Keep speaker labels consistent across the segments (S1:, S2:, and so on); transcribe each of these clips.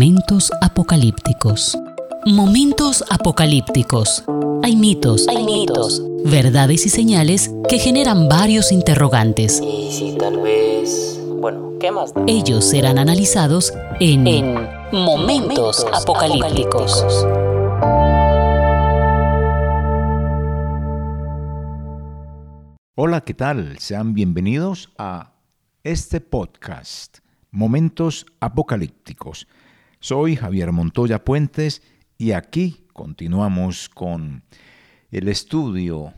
S1: Momentos apocalípticos. Momentos apocalípticos. Hay mitos, hay mitos, verdades y señales que generan varios interrogantes.
S2: Y si tal vez... Bueno, ¿qué más?
S1: Ellos serán analizados en, Momentos, apocalípticos.
S3: Hola, ¿qué tal? Sean bienvenidos a este podcast, Momentos Apocalípticos. Soy Javier Montoya Puentes y aquí continuamos con el estudio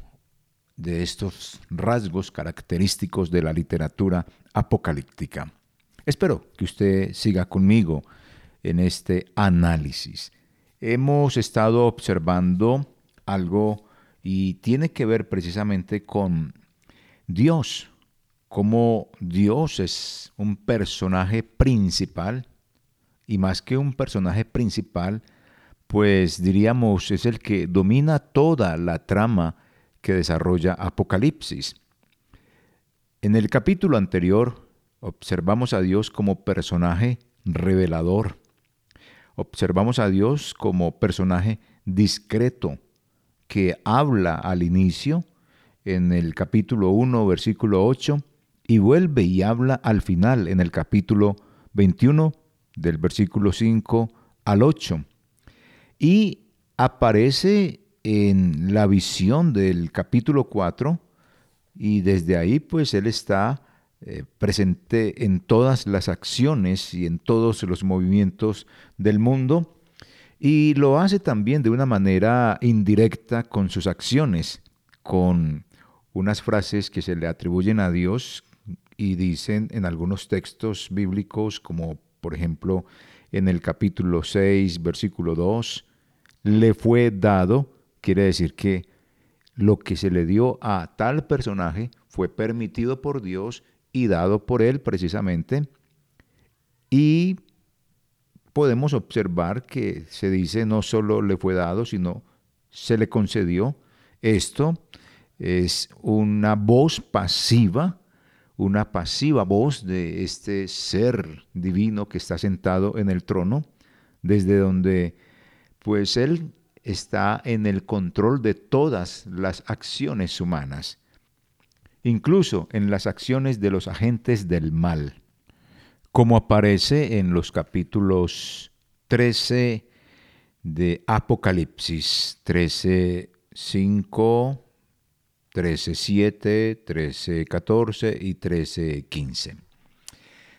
S3: de estos rasgos característicos de la literatura apocalíptica. Espero que usted siga conmigo en este análisis. Hemos estado observando algo y tiene que ver precisamente con Dios, como Dios es un personaje principal, y más que un personaje principal, pues diríamos es el que domina toda la trama que desarrolla Apocalipsis. En el capítulo anterior observamos a Dios como personaje revelador. Observamos a Dios como personaje discreto que habla al inicio en el capítulo 1, versículo 8, y vuelve y habla al final en el capítulo 21, del versículo 5 al 8. Y aparece en la visión del capítulo 4, y desde ahí pues él está eh, presente en todas las acciones y en todos los movimientos del mundo, y lo hace también de una manera indirecta con sus acciones, con unas frases que se le atribuyen a Dios y dicen en algunos textos bíblicos, como por ejemplo en el capítulo 6, versículo 2, le fue dado, quiere decir que lo que se le dio a tal personaje fue permitido por Dios y dado por él precisamente. Y podemos observar que se dice no solo le fue dado, sino se le concedió. Esto es una voz pasiva, una pasiva voz de este ser divino que está sentado en el trono, desde donde pues él está en el control de todas las acciones humanas, incluso en las acciones de los agentes del mal, como aparece en los capítulos 13 de Apocalipsis, 13, 5, 13.7, 13.14 y 13.15.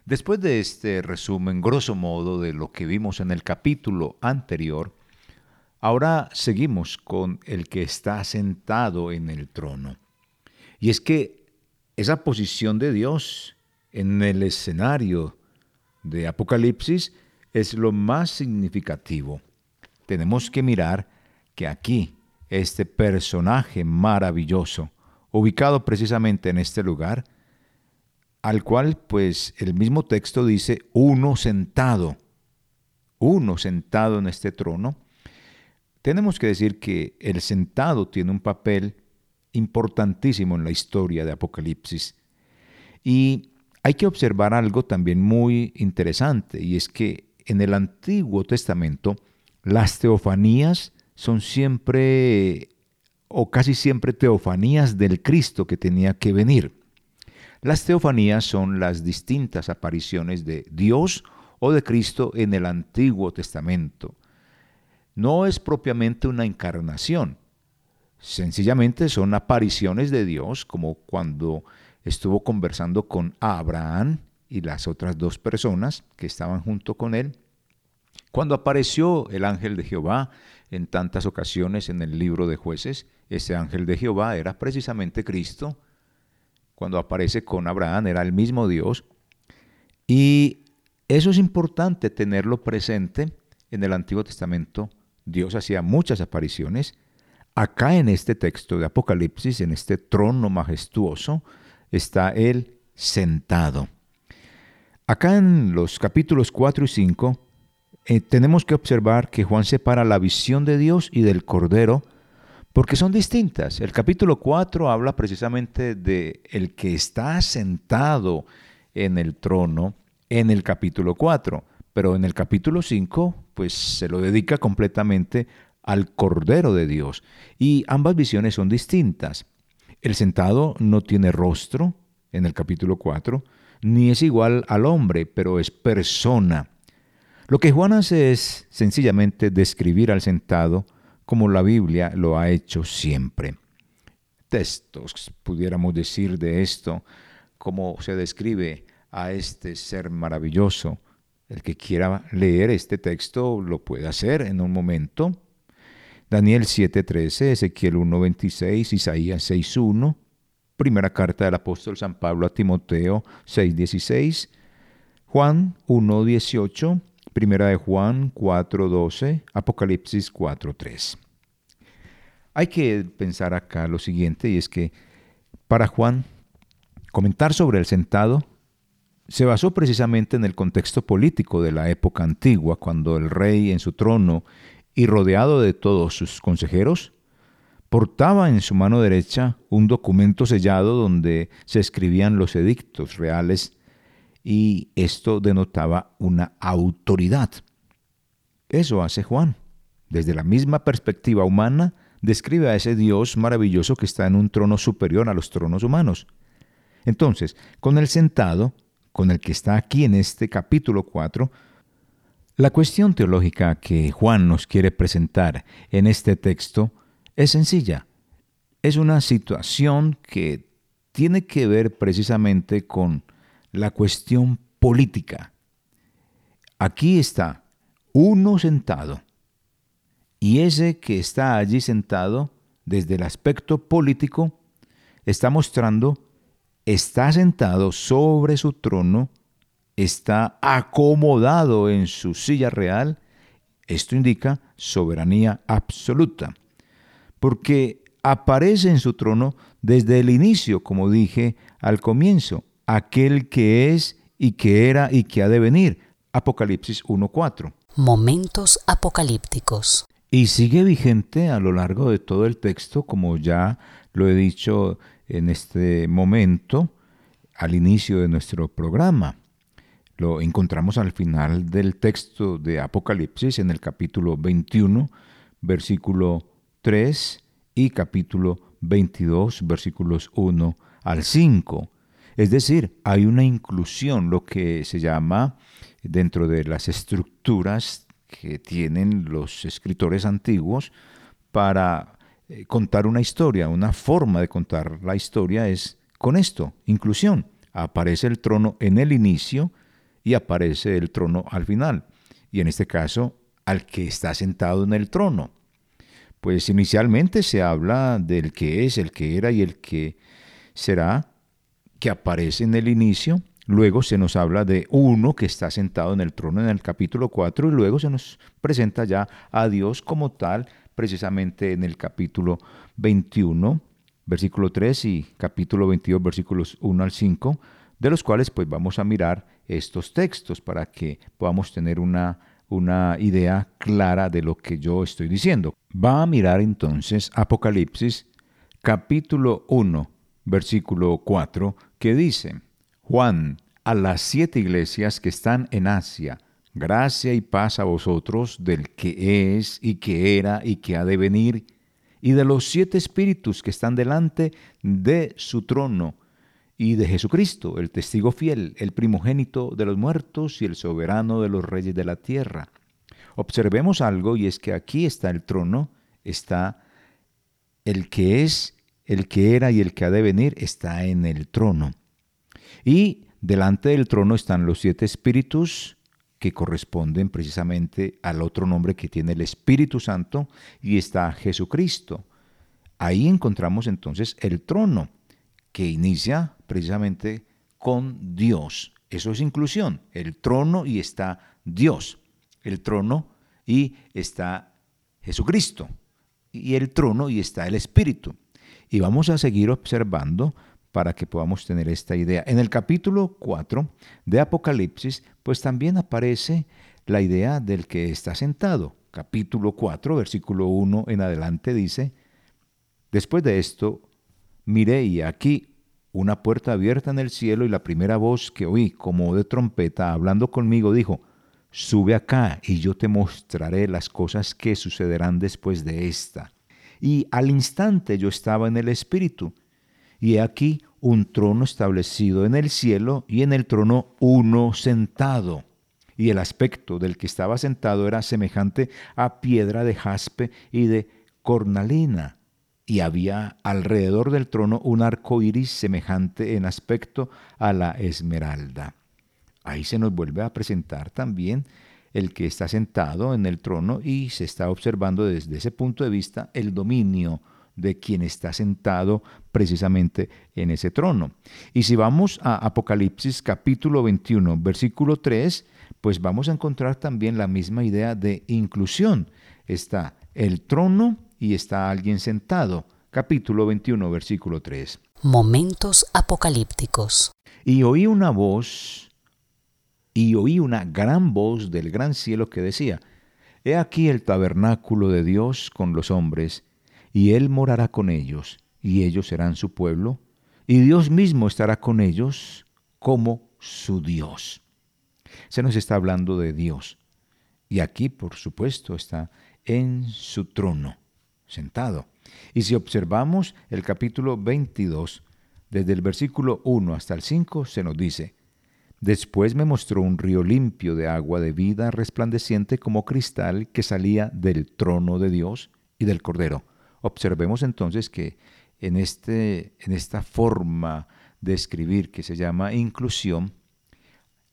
S3: Después de este resumen, grosso modo, de lo que vimos en el capítulo anterior, ahora seguimos con el que está sentado en el trono. Y es que esa posición de Dios en el escenario de Apocalipsis es lo más significativo. Tenemos que mirar que aquí este personaje maravilloso, ubicado precisamente en este lugar, al cual pues el mismo texto dice uno sentado, uno sentado en este trono, tenemos que decir que el sentado tiene un papel importantísimo en la historia de Apocalipsis. Y hay que observar algo también muy interesante, y es que en el Antiguo Testamento las teofanías son siempre o casi siempre teofanías del Cristo que tenía que venir. Las teofanías son las distintas apariciones de Dios o de Cristo en el Antiguo Testamento. No es propiamente una encarnación, sencillamente son apariciones de Dios, como cuando estuvo conversando con Abraham y las otras dos personas que estaban junto con él. Cuando apareció el ángel de Jehová en tantas ocasiones en el libro de jueces, ese ángel de Jehová era precisamente Cristo. Cuando aparece con Abraham era el mismo Dios. Y eso es importante tenerlo presente. En el Antiguo Testamento Dios hacía muchas apariciones. Acá en este texto de Apocalipsis, en este trono majestuoso, está Él sentado. Acá en los capítulos 4 y 5 eh, tenemos que observar que Juan separa la visión de Dios y del Cordero porque son distintas. El capítulo 4 habla precisamente de el que está sentado en el trono en el capítulo 4, pero en el capítulo 5 pues se lo dedica completamente al Cordero de Dios. Y ambas visiones son distintas. El sentado no tiene rostro en el capítulo 4, ni es igual al hombre, pero es persona. Lo que Juan hace es sencillamente describir al sentado como la Biblia lo ha hecho siempre. Textos, pudiéramos decir de esto, como se describe a este ser maravilloso. El que quiera leer este texto lo puede hacer en un momento. Daniel 7:13, Ezequiel 1:26, Isaías 6:1, primera carta del apóstol San Pablo a Timoteo 6:16, Juan 1:18, primera de Juan 4:12, Apocalipsis 4:3. Hay que pensar acá lo siguiente y es que para Juan comentar sobre el sentado se basó precisamente en el contexto político de la época antigua, cuando el rey en su trono y rodeado de todos sus consejeros, portaba en su mano derecha un documento sellado donde se escribían los edictos reales y esto denotaba una autoridad. Eso hace Juan. Desde la misma perspectiva humana, describe a ese Dios maravilloso que está en un trono superior a los tronos humanos. Entonces, con el sentado, con el que está aquí en este capítulo 4, la cuestión teológica que Juan nos quiere presentar en este texto es sencilla. Es una situación que tiene que ver precisamente con la cuestión política. Aquí está uno sentado y ese que está allí sentado desde el aspecto político está mostrando está sentado sobre su trono, está acomodado en su silla real, esto indica soberanía absoluta, porque aparece en su trono desde el inicio, como dije al comienzo, aquel que es y que era y que ha de venir. Apocalipsis 1.4.
S1: Momentos apocalípticos.
S3: Y sigue vigente a lo largo de todo el texto, como ya lo he dicho en este momento al inicio de nuestro programa. Lo encontramos al final del texto de Apocalipsis en el capítulo 21, versículo 3 y capítulo 22, versículos 1 al 5. Es decir, hay una inclusión, lo que se llama dentro de las estructuras que tienen los escritores antiguos para eh, contar una historia, una forma de contar la historia es con esto, inclusión. Aparece el trono en el inicio y aparece el trono al final. Y en este caso, al que está sentado en el trono. Pues inicialmente se habla del que es, el que era y el que será, que aparece en el inicio. Luego se nos habla de uno que está sentado en el trono en el capítulo 4 y luego se nos presenta ya a Dios como tal precisamente en el capítulo 21, versículo 3 y capítulo 22, versículos 1 al 5, de los cuales pues vamos a mirar estos textos para que podamos tener una, una idea clara de lo que yo estoy diciendo. Va a mirar entonces Apocalipsis capítulo 1, versículo 4, que dice, Juan, a las siete iglesias que están en Asia, Gracia y paz a vosotros del que es y que era y que ha de venir, y de los siete espíritus que están delante de su trono, y de Jesucristo, el testigo fiel, el primogénito de los muertos y el soberano de los reyes de la tierra. Observemos algo y es que aquí está el trono, está el que es, el que era y el que ha de venir, está en el trono. Y delante del trono están los siete espíritus, que corresponden precisamente al otro nombre que tiene el Espíritu Santo y está Jesucristo. Ahí encontramos entonces el trono que inicia precisamente con Dios. Eso es inclusión. El trono y está Dios. El trono y está Jesucristo. Y el trono y está el Espíritu. Y vamos a seguir observando para que podamos tener esta idea. En el capítulo 4 de Apocalipsis, pues también aparece la idea del que está sentado. Capítulo 4, versículo 1 en adelante dice, Después de esto, miré y aquí una puerta abierta en el cielo y la primera voz que oí como de trompeta hablando conmigo dijo, sube acá y yo te mostraré las cosas que sucederán después de esta. Y al instante yo estaba en el Espíritu, y he aquí un trono establecido en el cielo y en el trono uno sentado. Y el aspecto del que estaba sentado era semejante a piedra de jaspe y de cornalina. Y había alrededor del trono un arco iris semejante en aspecto a la esmeralda. Ahí se nos vuelve a presentar también el que está sentado en el trono y se está observando desde ese punto de vista el dominio de quien está sentado precisamente en ese trono. Y si vamos a Apocalipsis capítulo 21, versículo 3, pues vamos a encontrar también la misma idea de inclusión. Está el trono y está alguien sentado. Capítulo 21, versículo 3.
S1: Momentos apocalípticos.
S3: Y oí una voz, y oí una gran voz del gran cielo que decía, He aquí el tabernáculo de Dios con los hombres, y Él morará con ellos, y ellos serán su pueblo, y Dios mismo estará con ellos como su Dios. Se nos está hablando de Dios, y aquí, por supuesto, está en su trono, sentado. Y si observamos el capítulo 22, desde el versículo 1 hasta el 5, se nos dice, Después me mostró un río limpio de agua de vida resplandeciente como cristal que salía del trono de Dios y del Cordero Observemos entonces que en, este, en esta forma de escribir que se llama inclusión,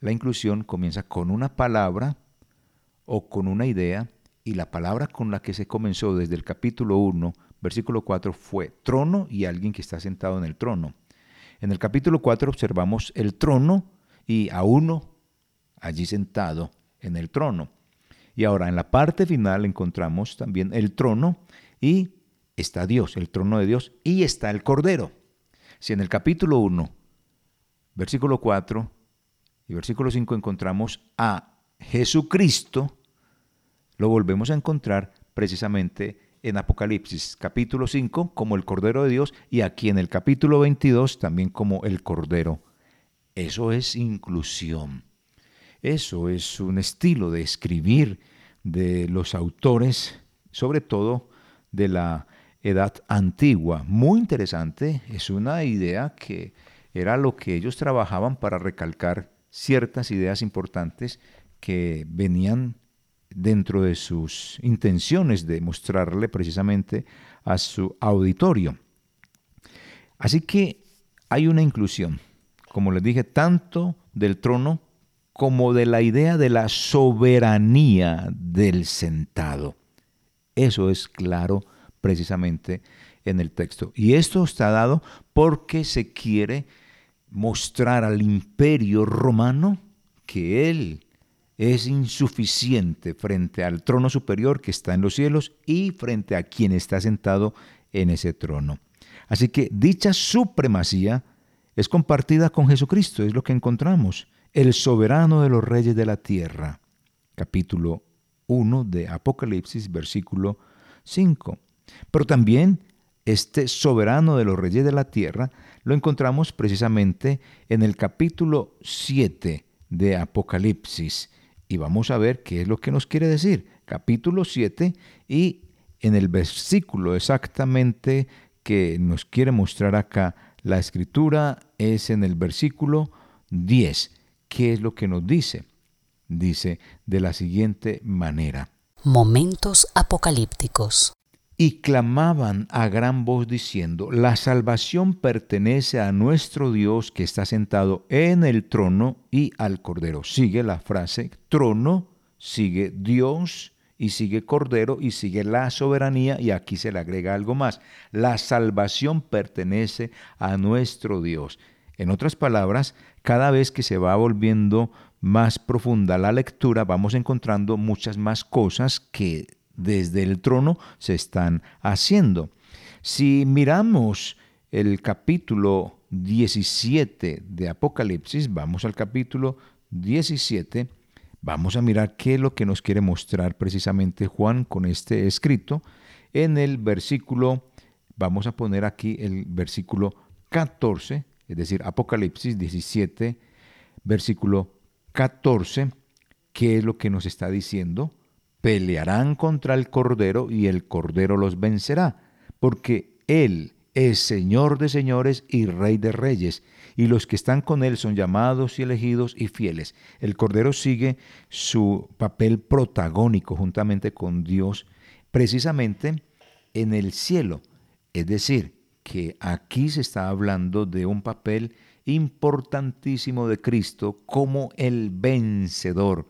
S3: la inclusión comienza con una palabra o con una idea y la palabra con la que se comenzó desde el capítulo 1, versículo 4 fue trono y alguien que está sentado en el trono. En el capítulo 4 observamos el trono y a uno allí sentado en el trono. Y ahora en la parte final encontramos también el trono y está Dios, el trono de Dios, y está el Cordero. Si en el capítulo 1, versículo 4 y versículo 5 encontramos a Jesucristo, lo volvemos a encontrar precisamente en Apocalipsis capítulo 5 como el Cordero de Dios y aquí en el capítulo 22 también como el Cordero. Eso es inclusión. Eso es un estilo de escribir de los autores, sobre todo de la edad antigua. Muy interesante, es una idea que era lo que ellos trabajaban para recalcar ciertas ideas importantes que venían dentro de sus intenciones de mostrarle precisamente a su auditorio. Así que hay una inclusión, como les dije, tanto del trono como de la idea de la soberanía del sentado. Eso es claro precisamente en el texto. Y esto está dado porque se quiere mostrar al imperio romano que él es insuficiente frente al trono superior que está en los cielos y frente a quien está sentado en ese trono. Así que dicha supremacía es compartida con Jesucristo, es lo que encontramos, el soberano de los reyes de la tierra. Capítulo 1 de Apocalipsis, versículo 5. Pero también este soberano de los reyes de la tierra lo encontramos precisamente en el capítulo 7 de Apocalipsis. Y vamos a ver qué es lo que nos quiere decir. Capítulo 7 y en el versículo exactamente que nos quiere mostrar acá la escritura es en el versículo 10. ¿Qué es lo que nos dice? Dice de la siguiente manera.
S1: Momentos apocalípticos
S3: y clamaban a gran voz diciendo, la salvación pertenece a nuestro Dios que está sentado en el trono y al Cordero. Sigue la frase trono, sigue Dios y sigue Cordero y sigue la soberanía y aquí se le agrega algo más. La salvación pertenece a nuestro Dios. En otras palabras, cada vez que se va volviendo más profunda la lectura, vamos encontrando muchas más cosas que desde el trono se están haciendo. Si miramos el capítulo 17 de Apocalipsis, vamos al capítulo 17, vamos a mirar qué es lo que nos quiere mostrar precisamente Juan con este escrito. En el versículo, vamos a poner aquí el versículo 14, es decir, Apocalipsis 17, versículo 14, ¿qué es lo que nos está diciendo? Pelearán contra el Cordero y el Cordero los vencerá, porque Él es Señor de señores y Rey de reyes, y los que están con Él son llamados y elegidos y fieles. El Cordero sigue su papel protagónico juntamente con Dios, precisamente en el cielo. Es decir, que aquí se está hablando de un papel importantísimo de Cristo como el vencedor,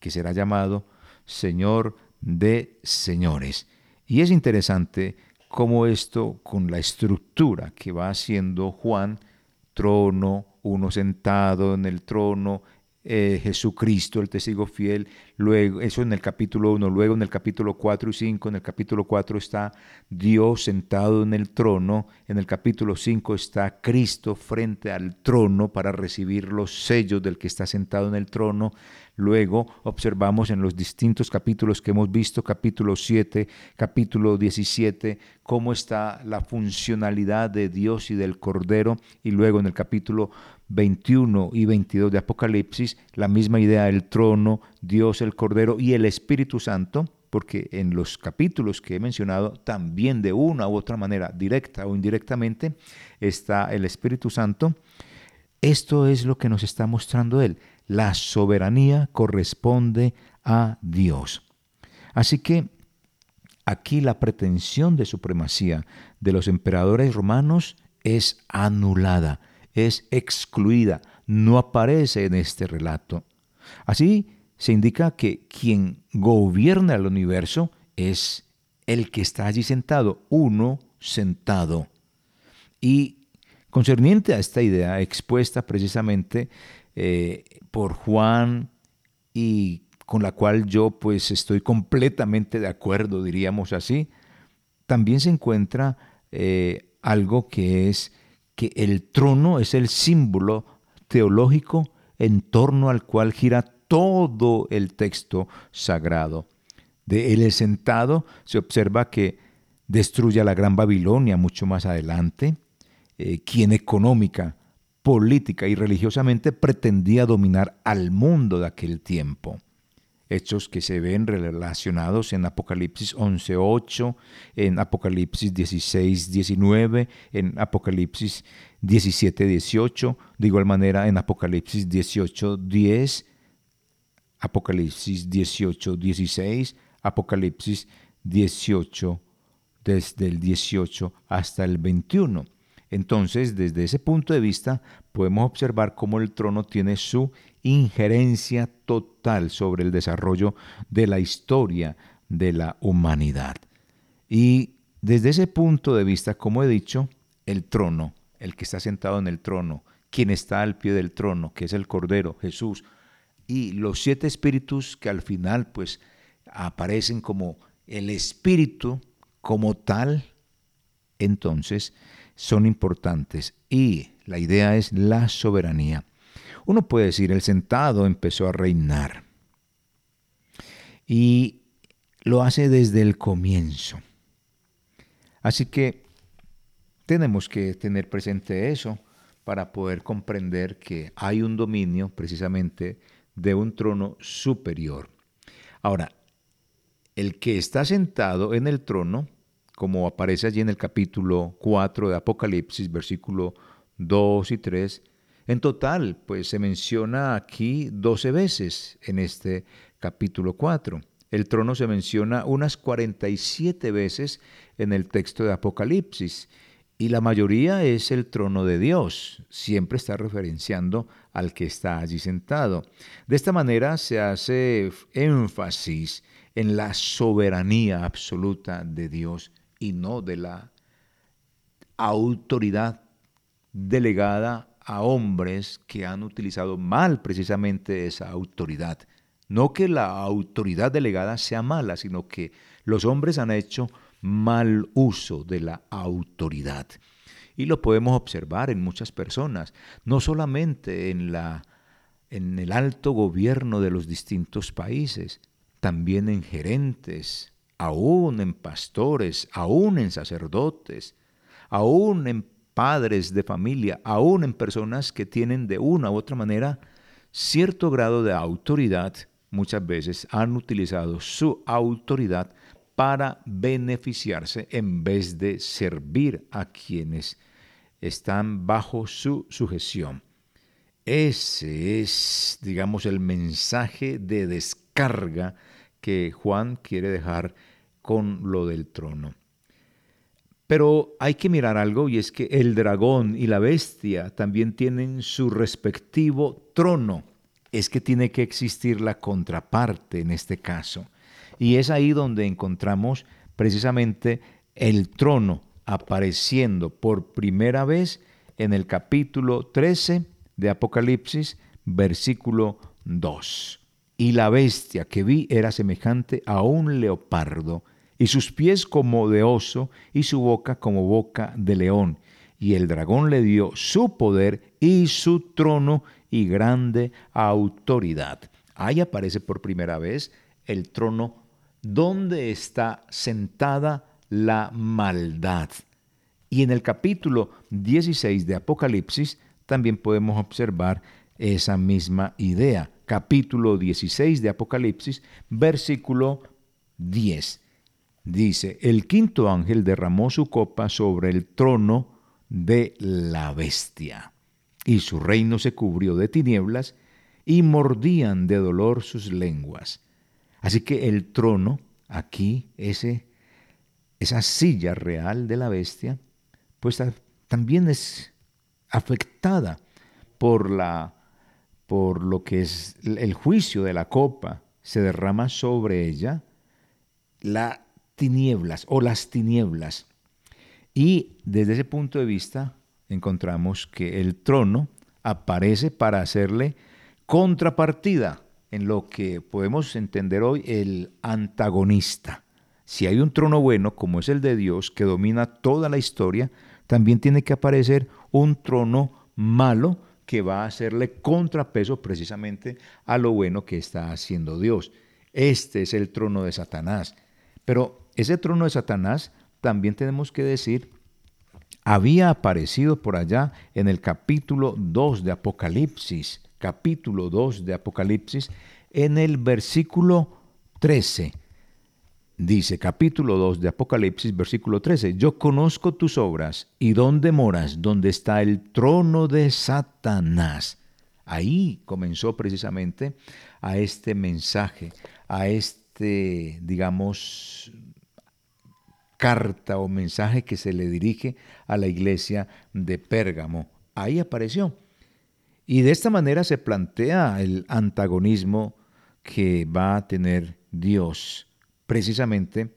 S3: que será llamado Señor de señores. Y es interesante cómo esto, con la estructura que va haciendo Juan, trono, uno sentado en el trono, eh, Jesucristo, el testigo fiel, luego, eso en el capítulo 1, luego en el capítulo 4 y 5, en el capítulo 4 está Dios sentado en el trono, en el capítulo 5 está Cristo frente al trono para recibir los sellos del que está sentado en el trono, Luego observamos en los distintos capítulos que hemos visto, capítulo 7, capítulo 17, cómo está la funcionalidad de Dios y del Cordero. Y luego en el capítulo 21 y 22 de Apocalipsis, la misma idea del trono, Dios, el Cordero y el Espíritu Santo, porque en los capítulos que he mencionado, también de una u otra manera, directa o indirectamente, está el Espíritu Santo. Esto es lo que nos está mostrando Él la soberanía corresponde a Dios. Así que aquí la pretensión de supremacía de los emperadores romanos es anulada, es excluida, no aparece en este relato. Así se indica que quien gobierna el universo es el que está allí sentado, uno sentado. Y concerniente a esta idea expuesta precisamente eh, por Juan y con la cual yo pues estoy completamente de acuerdo, diríamos así, también se encuentra eh, algo que es que el trono es el símbolo teológico en torno al cual gira todo el texto sagrado. De él sentado se observa que destruye a la gran Babilonia mucho más adelante, eh, quien económica política y religiosamente pretendía dominar al mundo de aquel tiempo. Hechos que se ven relacionados en Apocalipsis 11.8, en Apocalipsis 16.19, en Apocalipsis 17.18, de igual manera en Apocalipsis 18.10, Apocalipsis 18.16, Apocalipsis 18, desde el 18 hasta el 21. Entonces, desde ese punto de vista, podemos observar cómo el trono tiene su injerencia total sobre el desarrollo de la historia de la humanidad. Y desde ese punto de vista, como he dicho, el trono, el que está sentado en el trono, quien está al pie del trono, que es el Cordero, Jesús, y los siete espíritus que al final pues aparecen como el espíritu como tal, entonces son importantes y la idea es la soberanía. Uno puede decir, el sentado empezó a reinar y lo hace desde el comienzo. Así que tenemos que tener presente eso para poder comprender que hay un dominio precisamente de un trono superior. Ahora, el que está sentado en el trono como aparece allí en el capítulo 4 de Apocalipsis, versículo 2 y 3. En total, pues se menciona aquí 12 veces en este capítulo 4. El trono se menciona unas 47 veces en el texto de Apocalipsis y la mayoría es el trono de Dios. Siempre está referenciando al que está allí sentado. De esta manera se hace énfasis en la soberanía absoluta de Dios y no de la autoridad delegada a hombres que han utilizado mal precisamente esa autoridad. No que la autoridad delegada sea mala, sino que los hombres han hecho mal uso de la autoridad. Y lo podemos observar en muchas personas, no solamente en, la, en el alto gobierno de los distintos países, también en gerentes, aún en pastores, aún en sacerdotes, aún en padres de familia, aún en personas que tienen de una u otra manera cierto grado de autoridad, muchas veces han utilizado su autoridad para beneficiarse en vez de servir a quienes están bajo su sujeción. Ese es, digamos, el mensaje de descarga que Juan quiere dejar con lo del trono. Pero hay que mirar algo y es que el dragón y la bestia también tienen su respectivo trono. Es que tiene que existir la contraparte en este caso. Y es ahí donde encontramos precisamente el trono apareciendo por primera vez en el capítulo 13 de Apocalipsis, versículo 2. Y la bestia que vi era semejante a un leopardo, y sus pies como de oso, y su boca como boca de león. Y el dragón le dio su poder y su trono y grande autoridad. Ahí aparece por primera vez el trono donde está sentada la maldad. Y en el capítulo 16 de Apocalipsis también podemos observar esa misma idea. Capítulo 16 de Apocalipsis, versículo 10. Dice, el quinto ángel derramó su copa sobre el trono de la bestia, y su reino se cubrió de tinieblas, y mordían de dolor sus lenguas. Así que el trono, aquí, ese, esa silla real de la bestia, pues también es afectada por, la, por lo que es el juicio de la copa, se derrama sobre ella las tinieblas o las tinieblas. Y desde ese punto de vista encontramos que el trono aparece para hacerle contrapartida en lo que podemos entender hoy el antagonista. Si hay un trono bueno como es el de Dios que domina toda la historia, también tiene que aparecer un trono malo que va a hacerle contrapeso precisamente a lo bueno que está haciendo Dios. Este es el trono de Satanás. Pero ese trono de Satanás también tenemos que decir, había aparecido por allá en el capítulo 2 de Apocalipsis, capítulo 2 de Apocalipsis, en el versículo 13 Dice capítulo 2 de Apocalipsis, versículo 13, yo conozco tus obras y dónde moras, donde está el trono de Satanás. Ahí comenzó precisamente a este mensaje, a este, digamos, carta o mensaje que se le dirige a la iglesia de Pérgamo. Ahí apareció. Y de esta manera se plantea el antagonismo que va a tener Dios precisamente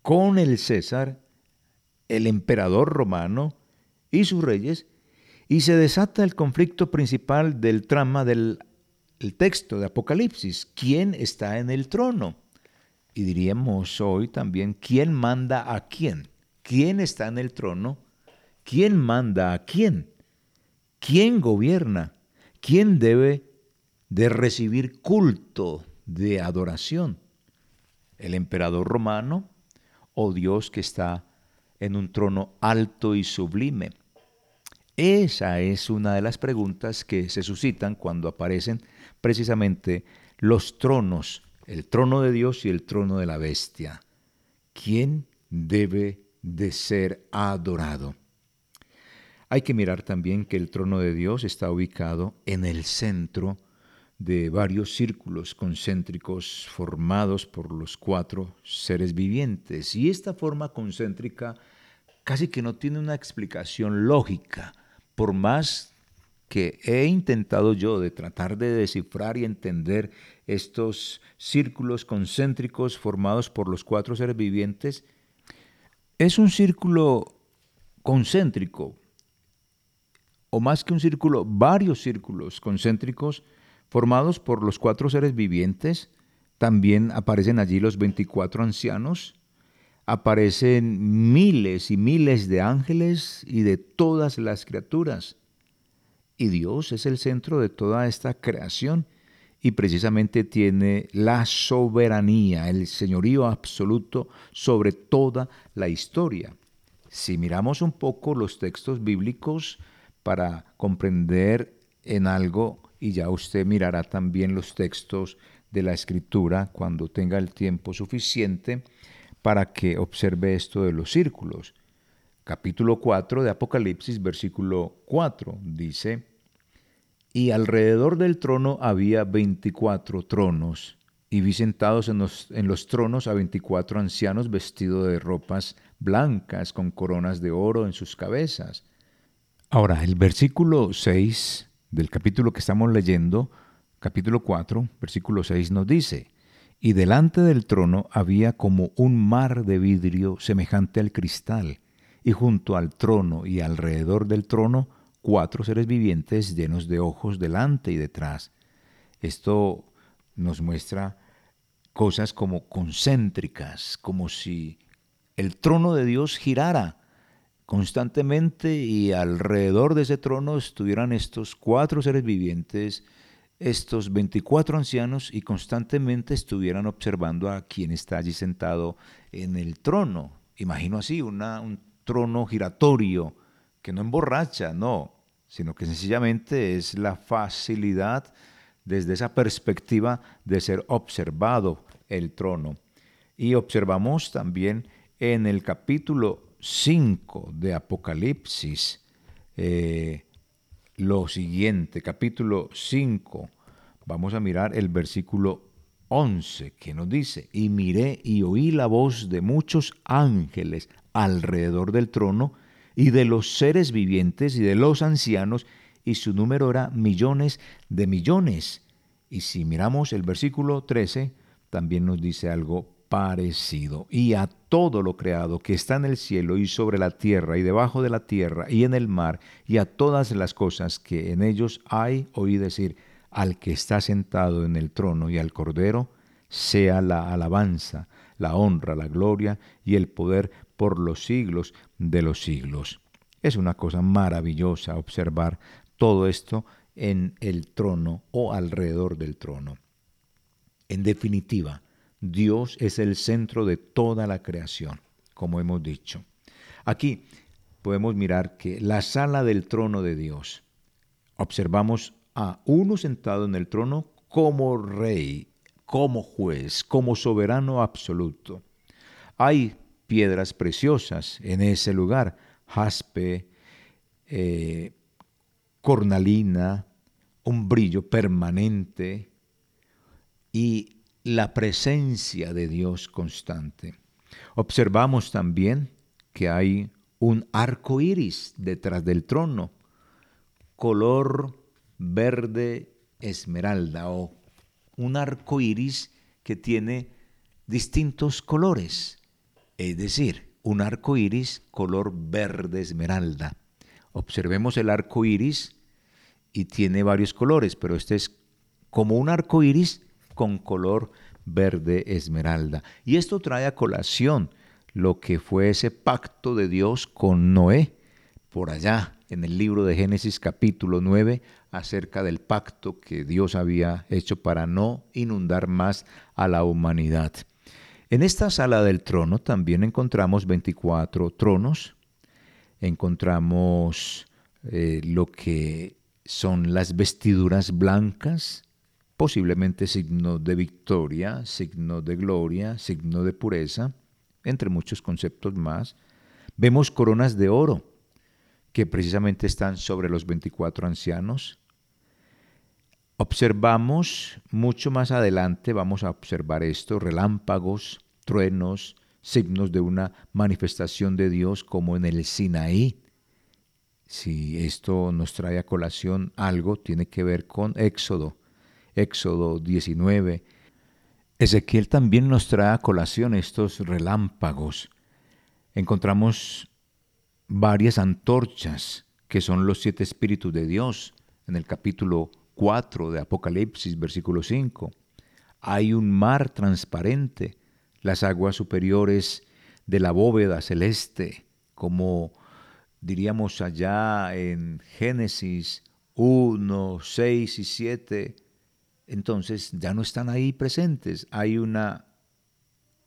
S3: con el César, el emperador romano y sus reyes, y se desata el conflicto principal del trama del texto de Apocalipsis. ¿Quién está en el trono? Y diríamos hoy también, ¿quién manda a quién? ¿Quién está en el trono? ¿Quién manda a quién? ¿Quién gobierna? ¿Quién debe de recibir culto de adoración? el emperador romano o Dios que está en un trono alto y sublime? Esa es una de las preguntas que se suscitan cuando aparecen precisamente los tronos, el trono de Dios y el trono de la bestia. ¿Quién debe de ser adorado? Hay que mirar también que el trono de Dios está ubicado en el centro de varios círculos concéntricos formados por los cuatro seres vivientes. Y esta forma concéntrica casi que no tiene una explicación lógica, por más que he intentado yo de tratar de descifrar y entender estos círculos concéntricos formados por los cuatro seres vivientes, es un círculo concéntrico, o más que un círculo, varios círculos concéntricos formados por los cuatro seres vivientes. También aparecen allí los 24 ancianos, aparecen miles y miles de ángeles y de todas las criaturas. Y Dios es el centro de toda esta creación y precisamente tiene la soberanía, el señorío absoluto sobre toda la historia. Si miramos un poco los textos bíblicos para comprender en algo y ya usted mirará también los textos de la escritura cuando tenga el tiempo suficiente para que observe esto de los círculos. Capítulo 4 de Apocalipsis, versículo 4, dice, y alrededor del trono había veinticuatro tronos, y vi sentados en los, en los tronos a veinticuatro ancianos vestidos de ropas blancas con coronas de oro en sus cabezas. Ahora, el versículo 6 del capítulo que estamos leyendo, capítulo 4, versículo 6 nos dice, y delante del trono había como un mar de vidrio semejante al cristal, y junto al trono y alrededor del trono cuatro seres vivientes llenos de ojos delante y detrás. Esto nos muestra cosas como concéntricas, como si el trono de Dios girara constantemente y alrededor de ese trono estuvieran estos cuatro seres vivientes, estos 24 ancianos y constantemente estuvieran observando a quien está allí sentado en el trono. Imagino así, una, un trono giratorio que no emborracha, no, sino que sencillamente es la facilidad desde esa perspectiva de ser observado el trono. Y observamos también en el capítulo 5 de Apocalipsis eh, lo siguiente, capítulo 5, vamos a mirar el versículo 11 que nos dice, y miré y oí la voz de muchos ángeles alrededor del trono y de los seres vivientes y de los ancianos, y su número era millones de millones. Y si miramos el versículo 13, también nos dice algo parecido. Y a todo lo creado que está en el cielo y sobre la tierra y debajo de la tierra y en el mar, y a todas las cosas que en ellos hay, oí decir, al que está sentado en el trono y al cordero, sea la alabanza, la honra, la gloria y el poder por los siglos de los siglos. Es una cosa maravillosa observar todo esto en el trono o alrededor del trono. En definitiva, Dios es el centro de toda la creación, como hemos dicho. Aquí podemos mirar que la sala del trono de Dios, observamos a uno sentado en el trono como rey, como juez, como soberano absoluto. Hay piedras preciosas en ese lugar, jaspe, eh, cornalina, un brillo permanente y la presencia de Dios constante. Observamos también que hay un arco iris detrás del trono, color verde esmeralda o un arco iris que tiene distintos colores es decir, un arco iris color verde esmeralda. Observemos el arco iris y tiene varios colores, pero este es como un arco iris con color verde esmeralda. Y esto trae a colación lo que fue ese pacto de Dios con Noé, por allá en el libro de Génesis capítulo 9, acerca del pacto que Dios había hecho para no inundar más a la humanidad. En esta sala del trono también encontramos 24 tronos, encontramos eh, lo que son las vestiduras blancas, posiblemente signo de victoria, signo de gloria, signo de pureza, entre muchos conceptos más. Vemos coronas de oro que precisamente están sobre los 24 ancianos. Observamos mucho más adelante, vamos a observar esto, relámpagos, truenos, signos de una manifestación de Dios como en el Sinaí. Si esto nos trae a colación algo, tiene que ver con Éxodo, Éxodo 19. Ezequiel también nos trae a colación estos relámpagos. Encontramos varias antorchas que son los siete espíritus de Dios en el capítulo 4 de Apocalipsis, versículo 5. Hay un mar transparente, las aguas superiores de la bóveda celeste, como diríamos allá en Génesis 1, 6 y 7, entonces ya no están ahí presentes. Hay una,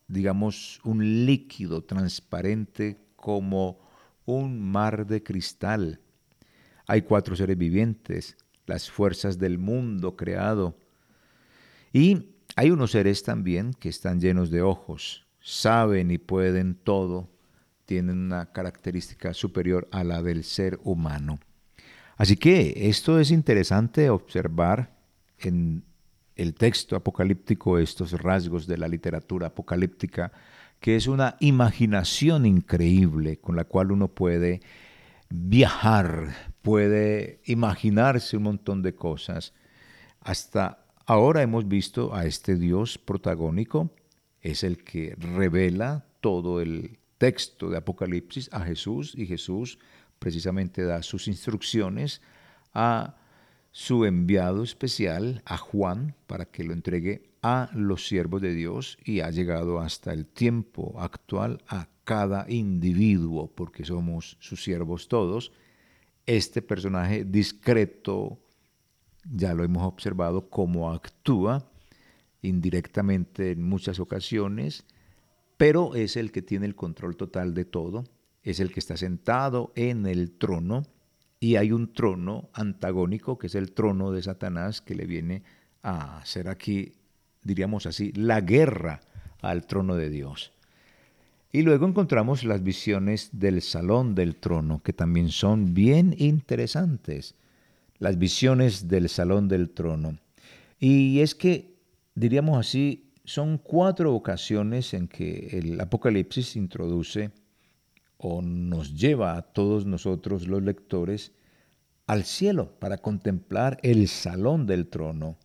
S3: digamos, un líquido transparente como un mar de cristal. Hay cuatro seres vivientes, las fuerzas del mundo creado. Y Hay unos seres también que están llenos de ojos, saben y pueden todo, tienen una característica superior a la del ser humano. Así que esto es interesante observar en el texto apocalíptico estos rasgos de la literatura apocalíptica, que es una imaginación increíble con la cual uno puede viajar, puede imaginarse un montón de cosas. Hasta ahora hemos visto a este Dios protagónico, es el que revela todo el texto de Apocalipsis a Jesús y Jesús precisamente da sus instrucciones a su enviado especial, a Juan, para que lo entregue a los siervos de Dios y ha llegado hasta el tiempo actual a cada individuo, porque somos sus siervos todos. Este personaje discreto, ya lo hemos observado, cómo actúa indirectamente en muchas ocasiones, pero es el que tiene el control total de todo, es el que está sentado en el trono y hay un trono antagónico que es el trono de Satanás que le viene a hacer aquí, diríamos así, la guerra al trono de Dios. Y luego encontramos las visiones del salón del trono, que también son bien interesantes. Las visiones del salón del trono. Y es que, diríamos así, son cuatro ocasiones en que el Apocalipsis introduce o nos lleva a todos nosotros los lectores al cielo para contemplar el salón del trono.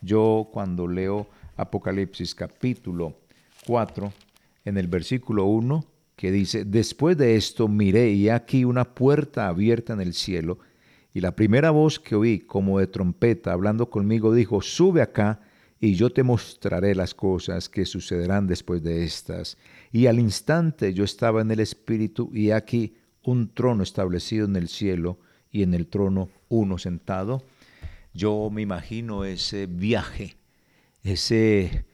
S3: Yo cuando leo Apocalipsis capítulo 4, en el versículo 1, que dice, después de esto miré y aquí una puerta abierta en el cielo, y la primera voz que oí como de trompeta hablando conmigo dijo, sube acá y yo te mostraré las cosas que sucederán después de estas. Y al instante yo estaba en el Espíritu y aquí un trono establecido en el cielo y en el trono uno sentado. Yo me imagino ese viaje, ese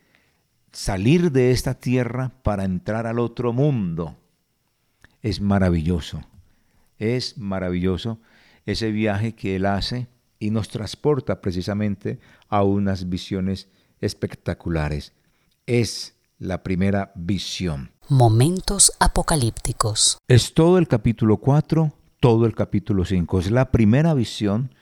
S3: salir de esta tierra para entrar al otro mundo. Es maravilloso, es maravilloso ese viaje que Él hace y nos transporta precisamente a unas visiones espectaculares. Es la primera visión.
S1: Momentos apocalípticos.
S3: Es todo el capítulo 4, todo el capítulo 5. Es la primera visión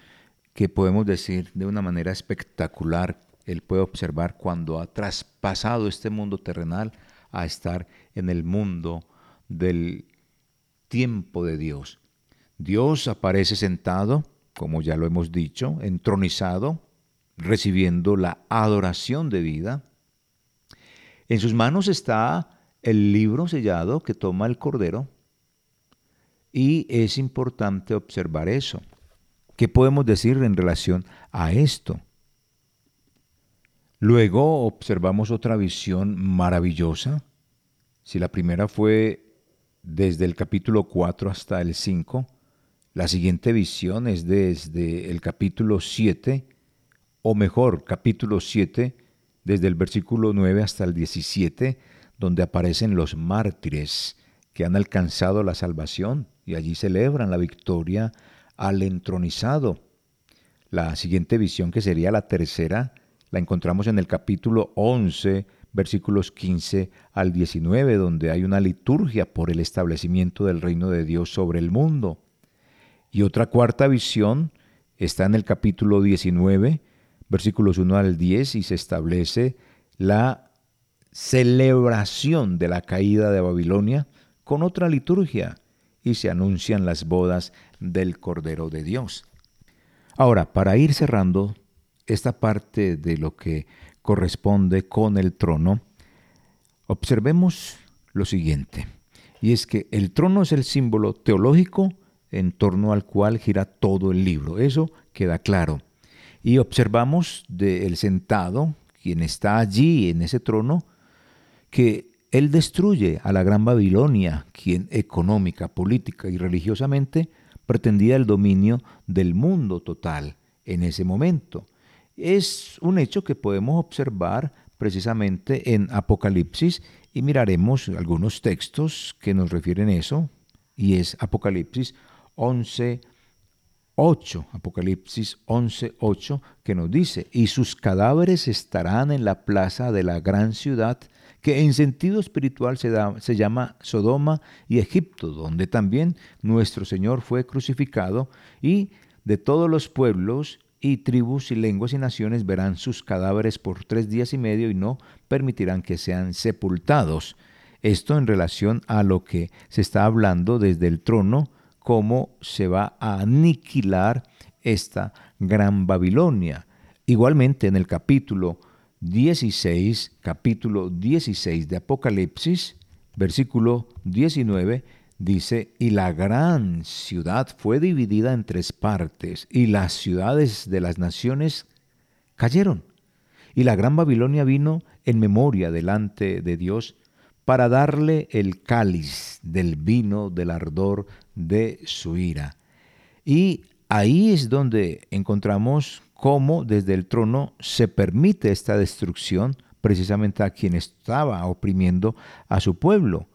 S3: que podemos decir de una manera espectacular. Él puede observar cuando ha traspasado este mundo terrenal a estar en el mundo del tiempo de Dios. Dios aparece sentado, como ya lo hemos dicho, entronizado recibiendo la adoración de vida. En sus manos está el libro sellado que toma el Cordero y es importante observar eso. ¿Qué podemos decir en relación a esto? Luego observamos otra visión maravillosa. Si la primera fue desde el capítulo 4 hasta el 5, la siguiente visión es desde el capítulo 7 o mejor, capítulo 7, desde el versículo 9 hasta el 17, donde aparecen los mártires que han alcanzado la salvación y allí celebran la victoria al entronizado. La siguiente visión, que sería la tercera, la encontramos en el capítulo 11, versículos 15 al 19, donde hay una liturgia por el establecimiento del reino de Dios sobre el mundo. Y otra cuarta visión está en el capítulo 19, versículos 1 al 10, y se establece la celebración de la caída de Babilonia con otra liturgia y se anuncian las bodas del Cordero de Dios. Ahora, para ir cerrando esta parte de lo que corresponde con el trono, observemos lo siguiente, y es que el trono es el símbolo teológico en torno al cual gira todo el libro, eso queda claro. Y observamos del sentado, quien está allí en ese trono, que él destruye a la gran Babilonia, quien económica, política y religiosamente pretendía el dominio del mundo total en ese momento. Es un hecho que podemos observar precisamente en Apocalipsis y miraremos algunos textos que nos refieren eso, y es Apocalipsis 11, 8, Apocalipsis 11, 8, que nos dice, y sus cadáveres estarán en la plaza de la gran ciudad, que en sentido espiritual se, se llama Sodoma y Egipto, donde también nuestro Señor fue crucificado, y de todos los pueblos y tribus y lenguas y naciones verán sus cadáveres por tres días y medio y no permitirán que sean sepultados. Esto en relación a lo que se está hablando desde el trono, cómo se va a aniquilar esta gran Babilonia. Igualmente en el capítulo 16, capítulo 16 de Apocalipsis, versículo 19, dice, y la gran ciudad fue dividida en tres partes, y las ciudades de las naciones cayeron. Y la gran Babilonia vino en memoria delante de Dios para darle el cáliz del vino del ardor de su ira. Y ahí es donde encontramos cómo desde el trono se permite esta destrucción precisamente a quien estaba oprimiendo a su pueblo.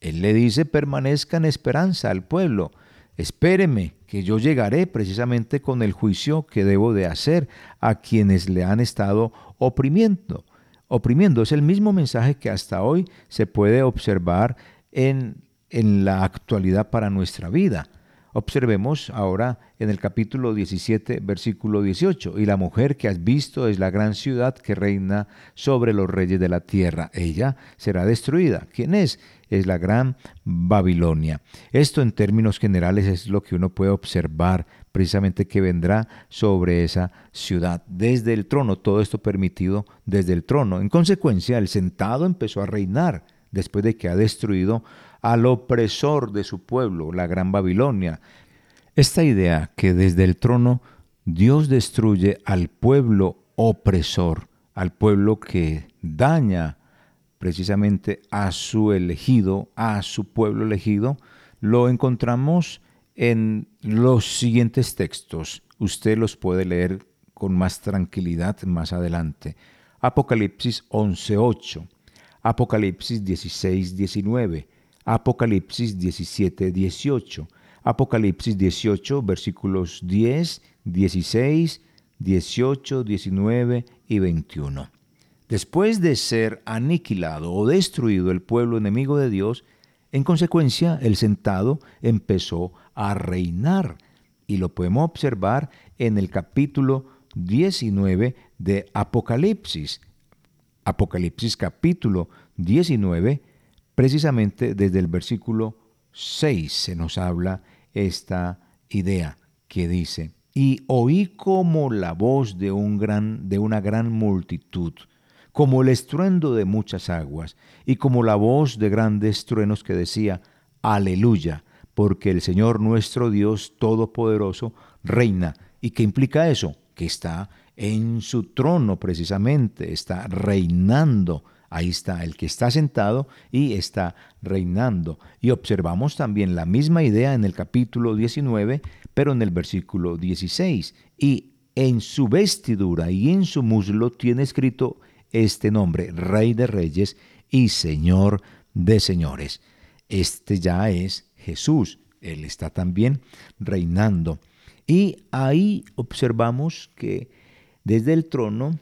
S3: Él le dice, permanezca en esperanza al pueblo, espéreme, que yo llegaré precisamente con el juicio que debo de hacer a quienes le han estado oprimiendo oprimiendo. Es el mismo mensaje que hasta hoy se puede observar en, en la actualidad para nuestra vida. Observemos ahora en el capítulo 17, versículo 18, y la mujer que has visto es la gran ciudad que reina sobre los reyes de la tierra. Ella será destruida. ¿Quién es? Es la gran Babilonia. Esto en términos generales es lo que uno puede observar precisamente que vendrá sobre esa ciudad. Desde el trono, todo esto permitido desde el trono. En consecuencia, el sentado empezó a reinar después de que ha destruido al opresor de su pueblo, la gran Babilonia. Esta idea que desde el trono Dios destruye al pueblo opresor, al pueblo que daña precisamente a su elegido, a su pueblo elegido, lo encontramos en los siguientes textos. Usted los puede leer con más tranquilidad más adelante. Apocalipsis 11.8, Apocalipsis 16.19, Apocalipsis 17, 18, Apocalipsis 18, versículos 10, 16, 18, 19 y 21. Después de ser aniquilado o destruido el pueblo enemigo de Dios, en consecuencia el sentado empezó a reinar y lo podemos observar en el capítulo 19 de Apocalipsis. Apocalipsis capítulo 19 Precisamente desde el versículo 6 se nos habla esta idea que dice, y oí como la voz de, un gran, de una gran multitud, como el estruendo de muchas aguas, y como la voz de grandes truenos que decía, aleluya, porque el Señor nuestro Dios Todopoderoso reina. ¿Y qué implica eso? Que está en su trono precisamente, está reinando Ahí está el que está sentado y está reinando. Y observamos también la misma idea en el capítulo 19, pero en el versículo 16. Y en su vestidura y en su muslo tiene escrito este nombre, Rey de Reyes y Señor de Señores. Este ya es Jesús. Él está también reinando. Y ahí observamos que desde el trono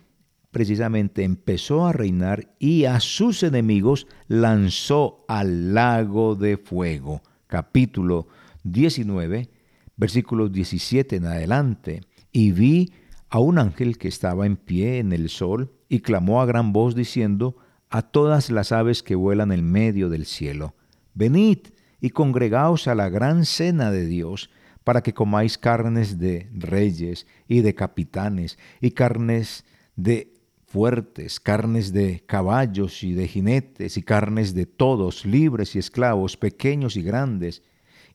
S3: precisamente empezó a reinar y a sus enemigos lanzó al lago de fuego. Capítulo 19, versículos 17 en adelante. Y vi a un ángel que estaba en pie en el sol y clamó a gran voz diciendo a todas las aves que vuelan en medio del cielo, venid y congregaos a la gran cena de Dios, para que comáis carnes de reyes y de capitanes y carnes de fuertes, carnes de caballos y de jinetes, y carnes de todos, libres y esclavos, pequeños y grandes,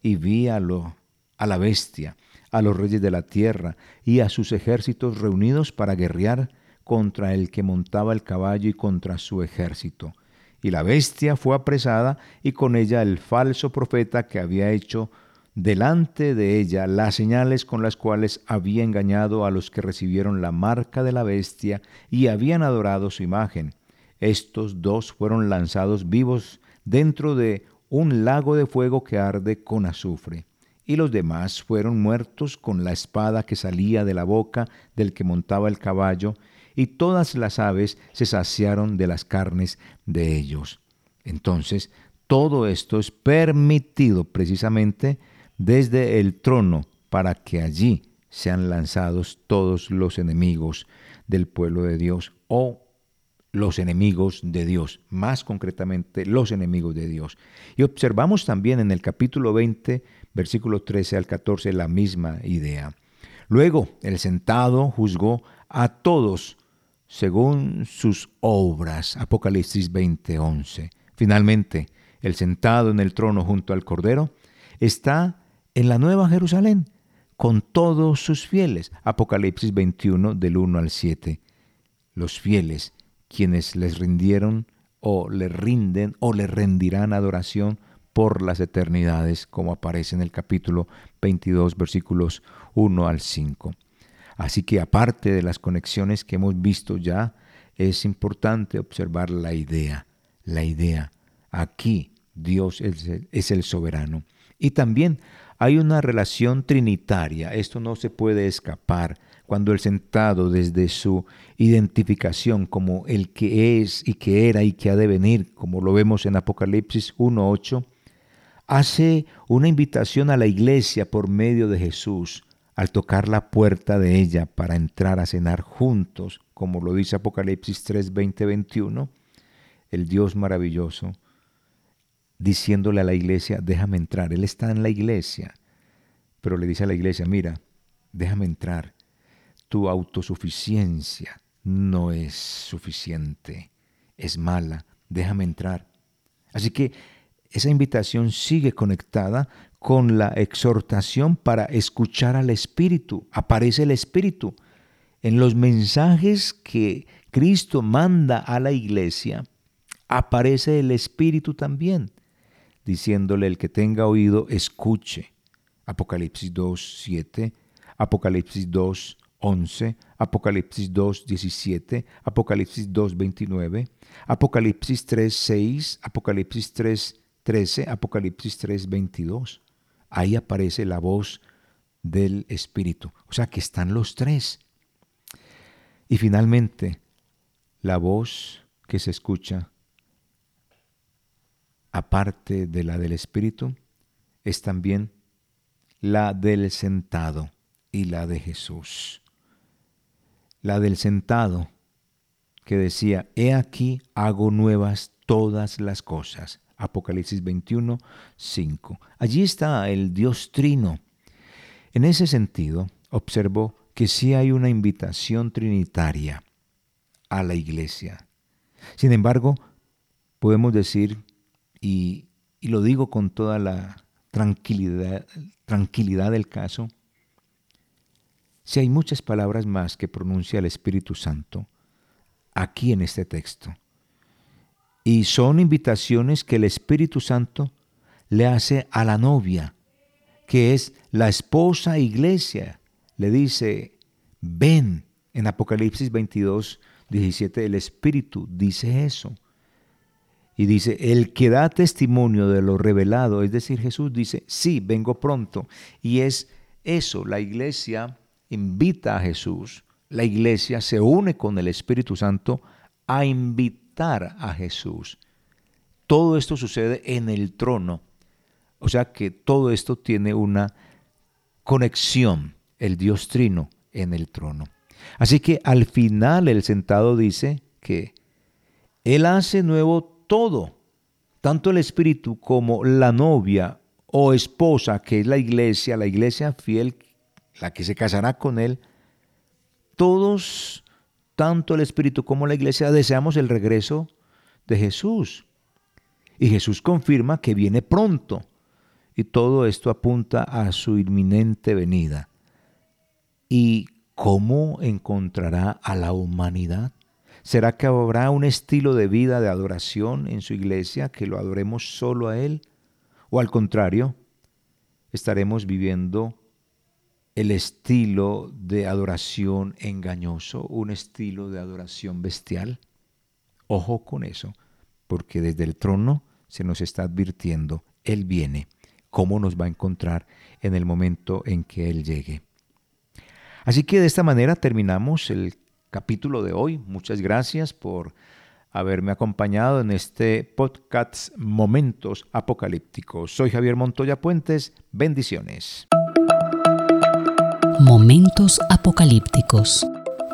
S3: y vi a, lo, a la bestia, a los reyes de la tierra, y a sus ejércitos reunidos para guerrear contra el que montaba el caballo y contra su ejército. Y la bestia fue apresada, y con ella el falso profeta que había hecho delante de ella las señales con las cuales había engañado a los que recibieron la marca de la bestia y habían adorado su imagen. Estos dos fueron lanzados vivos dentro de un lago de fuego que arde con azufre. y los demás fueron muertos con la espada que salía de la boca del que montaba el caballo, y todas las aves se saciaron de las carnes de ellos. Entonces, todo esto es permitido precisamente desde el trono para que allí sean lanzados todos los enemigos del pueblo de Dios o los enemigos de Dios, más concretamente los enemigos de Dios. Y observamos también en el capítulo 20, versículo 13 al 14, la misma idea. Luego el sentado juzgó a todos según sus obras. Apocalipsis 20, 11. Finalmente, el sentado en el trono junto al Cordero está en la Nueva Jerusalén con todos sus fieles. Apocalipsis 21 del 1 al 7. Los fieles quienes les rindieron o le rinden o le rendirán adoración por las eternidades, como aparece en el capítulo 22, versículos 1 al 5. Así que aparte de las conexiones que hemos visto ya, es importante observar la idea, la idea. Aquí Dios es el, es el soberano. Y también hay una relación trinitaria, esto no se puede escapar cuando el sentado desde su identificación como el que es y que era y que ha de venir, como lo vemos en Apocalipsis 1.8, hace una invitación a la iglesia por medio de Jesús al tocar la puerta de ella para entrar a cenar juntos, como lo dice Apocalipsis 3, 21, el Dios maravilloso, diciéndole a la iglesia, déjame entrar. Él está en la iglesia, pero le dice a la iglesia, mira, déjame entrar tu autosuficiencia no es suficiente, es mala, déjame entrar. Así que esa invitación sigue conectada con la exhortación para escuchar al Espíritu. Aparece el Espíritu. En los mensajes que Cristo manda a la iglesia, aparece el Espíritu también, diciéndole el que tenga oído, escuche. Apocalipsis 2, 7, Apocalipsis 2, 11, Apocalipsis 2, 17, Apocalipsis 2, 29, Apocalipsis 3, 6, Apocalipsis 3, 13, Apocalipsis 3, 22. Ahí aparece la voz del Espíritu. O sea que están los tres. Y finalmente, la voz que se escucha, aparte de la del Espíritu, es también la del sentado y la de Jesús la del sentado, que decía, He aquí hago nuevas todas las cosas. Apocalipsis 21, 5. Allí está el Dios trino. En ese sentido, observo que sí hay una invitación trinitaria a la iglesia. Sin embargo, podemos decir, y, lo digo con toda la tranquilidad, tranquilidad del caso, si hay muchas palabras más que pronuncia el Espíritu Santo aquí en este texto. Y son invitaciones que el Espíritu Santo le hace a la novia, que es la esposa iglesia. Le dice, ven, en Apocalipsis 22, 17, el Espíritu dice eso. Y dice, el que da testimonio de lo revelado, es decir, Jesús dice, sí, vengo pronto. Y es eso, la iglesia invita a Jesús, la iglesia se une con el Espíritu Santo a invitar a Jesús. Todo esto sucede en el trono. O sea que todo esto tiene una conexión, el Dios trino en el trono. Así que al final el sentado dice que Él hace nuevo todo, tanto el Espíritu como la novia o esposa, que es la iglesia, la iglesia fiel la que se casará con Él, todos, tanto el Espíritu como la iglesia, deseamos el regreso de Jesús. Y Jesús confirma que viene pronto. Y todo esto apunta a su inminente venida. ¿Y cómo encontrará a la humanidad? ¿Será que habrá un estilo de vida de adoración en su iglesia que lo adoremos solo a Él? ¿O al contrario, estaremos viviendo el estilo de adoración engañoso, un estilo de adoración bestial. Ojo con eso, porque desde el trono se nos está advirtiendo, Él viene cómo nos va a encontrar en el momento en que Él llegue. Así que de esta manera terminamos el capítulo de hoy. Muchas gracias por haberme acompañado en este podcast Momentos Apocalípticos. Soy Javier Montoya Puentes. Bendiciones.
S1: Momentos Apocalípticos.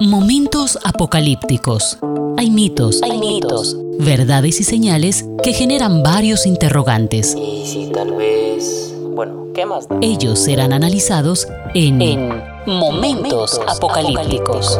S1: Momentos apocalípticos. Hay mitos,
S2: Hay mitos.
S1: verdades y señales que generan varios interrogantes.
S2: Y si tal vez... Bueno, ¿qué más da?
S1: Ellos serán analizados en,
S2: En Momentos Apocalípticos.